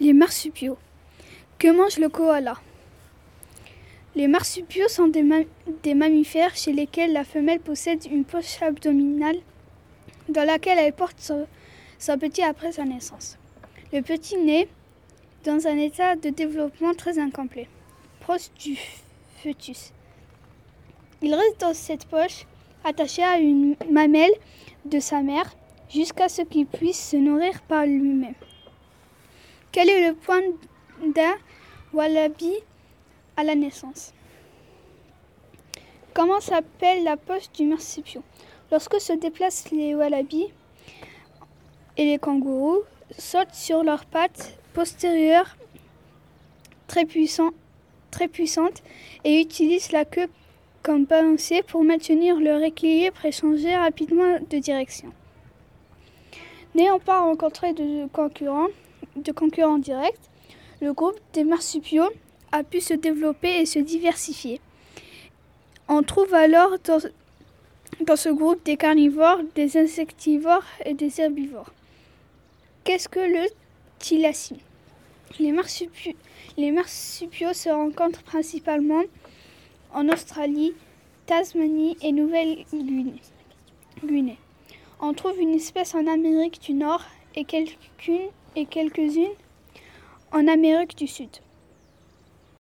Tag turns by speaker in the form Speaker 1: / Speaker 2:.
Speaker 1: Les marsupiaux. Que mange le koala? Les marsupiaux sont des, mammifères chez lesquels la femelle possède une poche abdominale dans laquelle elle porte son, son petit après sa naissance. Le petit naît dans un état de développement très incomplet, proche du fœtus. Il reste dans cette poche attaché à une mamelle de sa mère jusqu'à ce qu'il puisse se nourrir par lui-même. Quel est le point d'un wallaby à la naissance Comment s'appelle la poche du marsupial? Lorsque se déplacent les wallabies et les kangourous, sautent sur leurs pattes postérieures très, très puissantes et utilisent la queue comme balancier pour maintenir leur équilibre et changer rapidement de direction. N'ayant pas rencontré de concurrents, de concurrents directs, le groupe des marsupiaux a pu se développer et se diversifier. On trouve alors dans, ce groupe des carnivores, des insectivores et des herbivores. Qu'est-ce que le thylacine? Les les marsupiaux se rencontrent principalement en Australie, Tasmanie et Nouvelle-Guinée. On trouve une espèce en Amérique du Nord et quelques-unes et quelques en Amérique du Sud.